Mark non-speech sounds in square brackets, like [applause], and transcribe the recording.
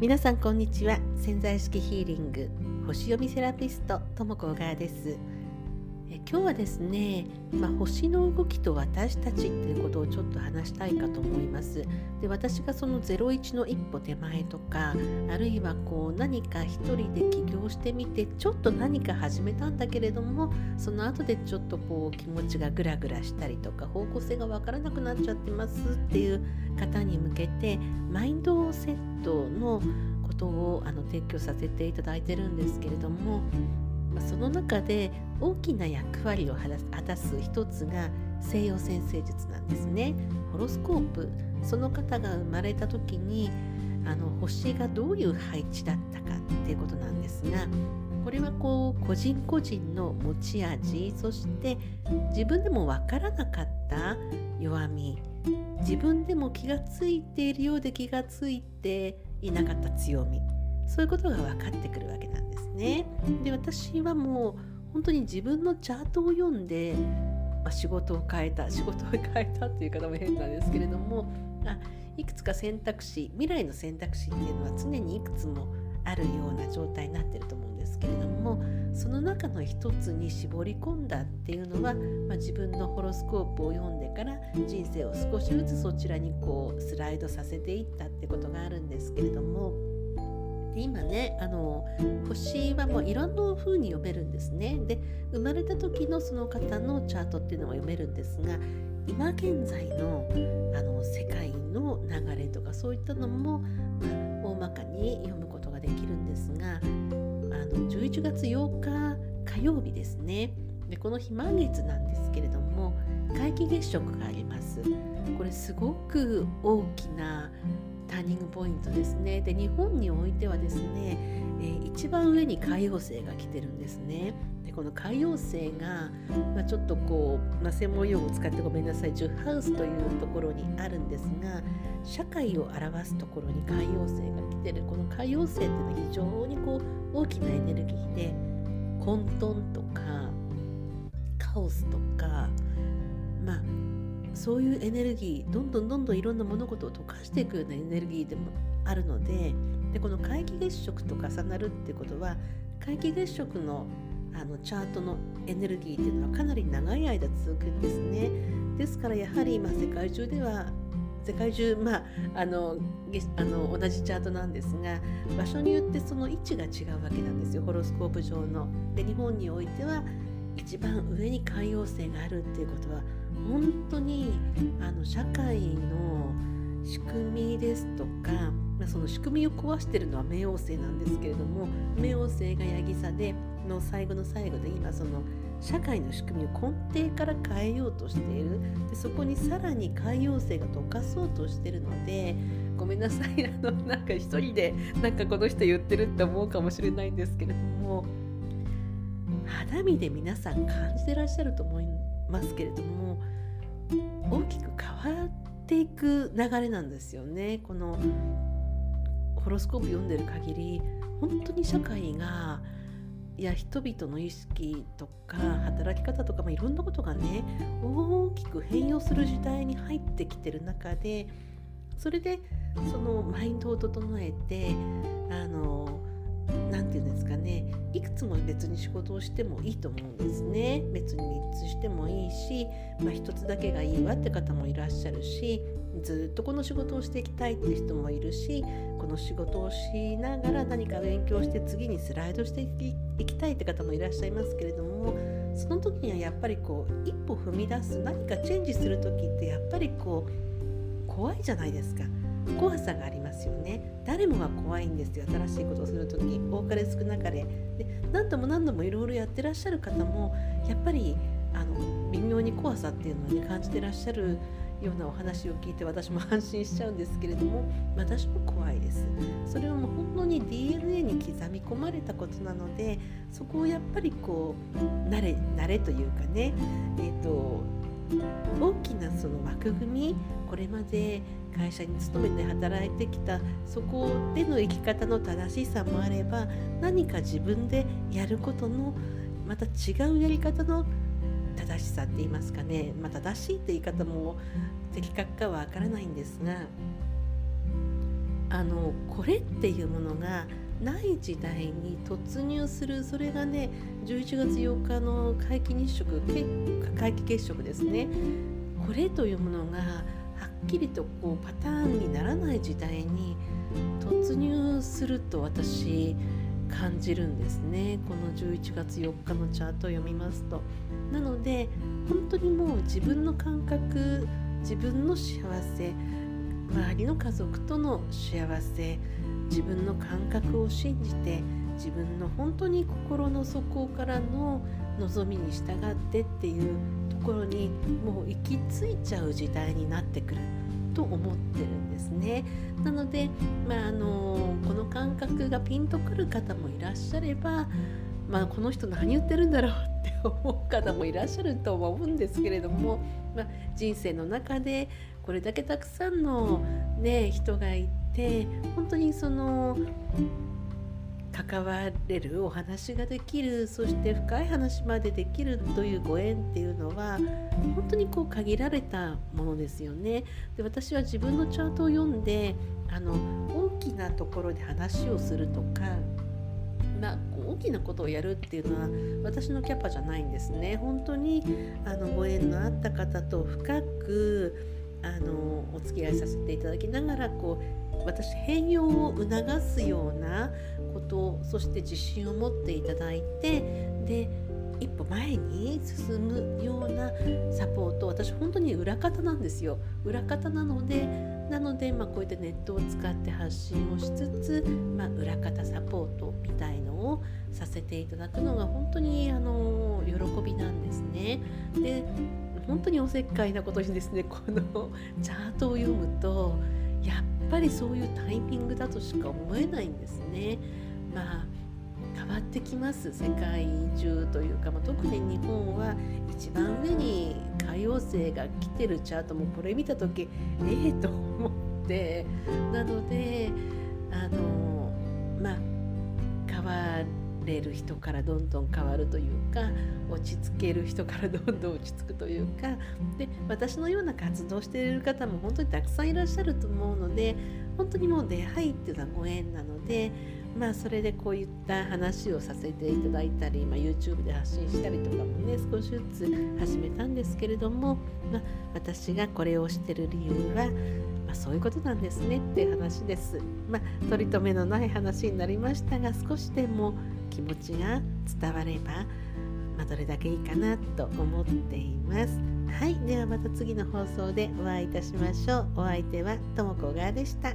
皆さんこんにちは。潜在意識ヒーリング星読みセラピストともこがです。え今日はですね、まあ、星の動きと私たちっていうことをちょっと話したいかと思います。で私がその01の一歩手前とかあるいはこう何か一人で起業してみてちょっと何か始めたんだけれどもその後でちょっとこう気持ちがグラグラしたりとか方向性がわからなくなっちゃってますっていう方に向けてマインドセットのことをあの提供させていただいてるんですけれども、その中で大きな役割を果たす一つが西洋先生術なんですね。ホロスコープ。その方が生まれた時にあの星がどういう配置だったかっていうことなんですがこれはこう個人個人の持ち味そして自分でも分からなかった弱み。自分でも気がついているようで気がついていなかった強み。そういうことが分かってくるわけなんですね。で私はもう本当に自分のチャートを読んで、まあ、仕事を変えた [laughs] 仕事を変えたっていう方も変なんですけれどもあいくつか選択肢未来の選択肢っていうのは常にいくつもあるような状態になってると思うんですけれどもその中の一つに絞り込んだっていうのは、まあ、自分のホロスコープを読んでから人生を少しずつそちらにこうスライドさせていったってことがあるんですけれどもで今ねあの星はもういろんな風に読めるんですね。で生まれた時のその方のチャートっていうのは読めるんですが今現在のあの世界の流れとかそういったのも、まあ、大まかに読むことができるんですがあの11月8日火曜日ですねでこの日満月なんですけれども皆既月食がありますこれすごく大きなターニングポイントですね。で日本においてはですね、えー、一番上に海王星が来てるんですね。でこの海王星が、まあ、ちょっとこう、まあ、専門用語を使ってごめんなさい。10ハウスというところにあるんですが社会を表すところに海王星が来てる。この海王星っていうのは非常にこう大きなエネルギーで混沌とかカオスとかまあそういうエネルギーどんどんどんどんいろんな物事を溶かしていくようなエネルギーでもあるのででこの皆既月食と重なるってことは皆既月食のあのチャートのエネルギーっていうのはかなり長い間続くんですね。ですからやはり今世界中では世界中、まあ、あのあの同じチャートなんですが場所によってその位置が違うわけなんですよホロスコープ上の。で日本においては一番上に海洋星があるっていうことは本当にあの社会の仕組みですとか、ま、その仕組みを壊してるのは冥王星なんですけれども冥王星がヤギ座での最後の最後で今その社会の仕組みを根底から変えようとしている。でそこにさらに海洋星が溶かそうとしてるのでごめんなさい。あのなんか一人でなんかこの人言ってるって思うかもしれないんですけれども肌身で皆さん感じてらっしゃると思いますけれども大きく変わっていく流れなんですよね。このホロスコープ読んでる限り本当に社会がいや人々の意識とか働き方とか、まあ、いろんなことがね大きく変容する時代に入ってきてる中でそれでそのマインドを整えてあの何て言うんですかね。いくつも別に仕事をしてもいいと思うんですね。別に3つしてもいいし、まあ、1つだけがいいわって方もいらっしゃるしずっとこの仕事をしていきたいって人もいるしこの仕事をしながら何か勉強して次にスライドしていきたいって方もいらっしゃいますけれどもその時にはやっぱりこう一歩踏み出す何かチェンジする時ってやっぱりこう怖いじゃないですか。怖さがありますよね。誰もが怖いんですよ。新しいことをする時。多かれ少なかれ。で何度も何度もいろいろやってらっしゃる方もやっぱりあの微妙に怖さっていうのを感じてらっしゃるようなお話を聞いて私も安心しちゃうんですけれども私も怖いです。それはもう本当に DNA に刻み込まれたことなのでそこをやっぱりこう慣れ慣れというかねえっ、ー、と大きなその枠組みこれまで会社に勤めて働いてきたそこでの生き方の正しさもあれば何か自分でやることのまた違うやり方の正しさって言いますかね、まあ、正しいって言い方も的確かはわからないんですがあのこれっていうものがない時代に突入するそれがね11月8日の皆既日食皆既月食ですね。これというものがはっきりとこうパターンにならない時代に突入すると私感じるんですね。この11月4日のチャートを読みますと。なので本当にもう自分の感覚自分の幸せ周りの家族との幸せ自分の感覚を信じて自分の本当に心の底からの望みに従ってっていうところにもう行き着いちゃう時代になってくると思ってるんですね。なので、まあ、あのこの感覚がピンとくる方もいらっしゃれば、まあ、この人何言ってるんだろうって [laughs] 思う方もいらっしゃるとは思うんですけれども、まあ、人生の中でこれだけたくさんの、ね、人がいて本当にその関われるお話ができるそして深い話までできるというご縁っていうのは本当にこう限られたものですよね。で私は自分のチャートを読んであの大きなところで話をするとかまあ、大きなことをやるっていうのは私のキャパじゃないんですね。本当にあのご縁のあった方と深くあのお付き合いさせていただきながらこう私変容を促すようなことそして自信を持っていただいてで一歩前に進むようなサポート私本当に裏方なんですよ裏方なのでなので、まあ、こうやってネットを使って発信をしつつ、まあ、裏方サポートみたいのをさせていただくのが本当にあの喜びなんですね。で本当におせっかいなことにですねこのチャートを読むとやっぱりそういうタイミングだとしか思えないんですね。まあ変わってきます世界中というか、まあ、特に日本は一番上に海王星が来てるチャートもこれ見た時ええー、と思ってなのであのまあ変われる人からどんどん変わるというか落ち着ける人から [laughs] どんどん落ち着くというかで私のような活動している方も本当にたくさんいらっしゃると思うので本当にもう出会いっていうのはご縁なのでまあそれでこういった話をさせていただいたり、まあ、YouTube で発信したりとかもね少しずつ始めたんですけれども、まあ、私がこれをしてる理由は、まあ、そういうことなんですねっていう話です。まあ、取り留めのない話になりましたが少しでも気持ちが伝われば、まあ、どれだけいいかなと思っています。はい、ではまた次の放送でお会いいたしましょう。お相手はともこがでした。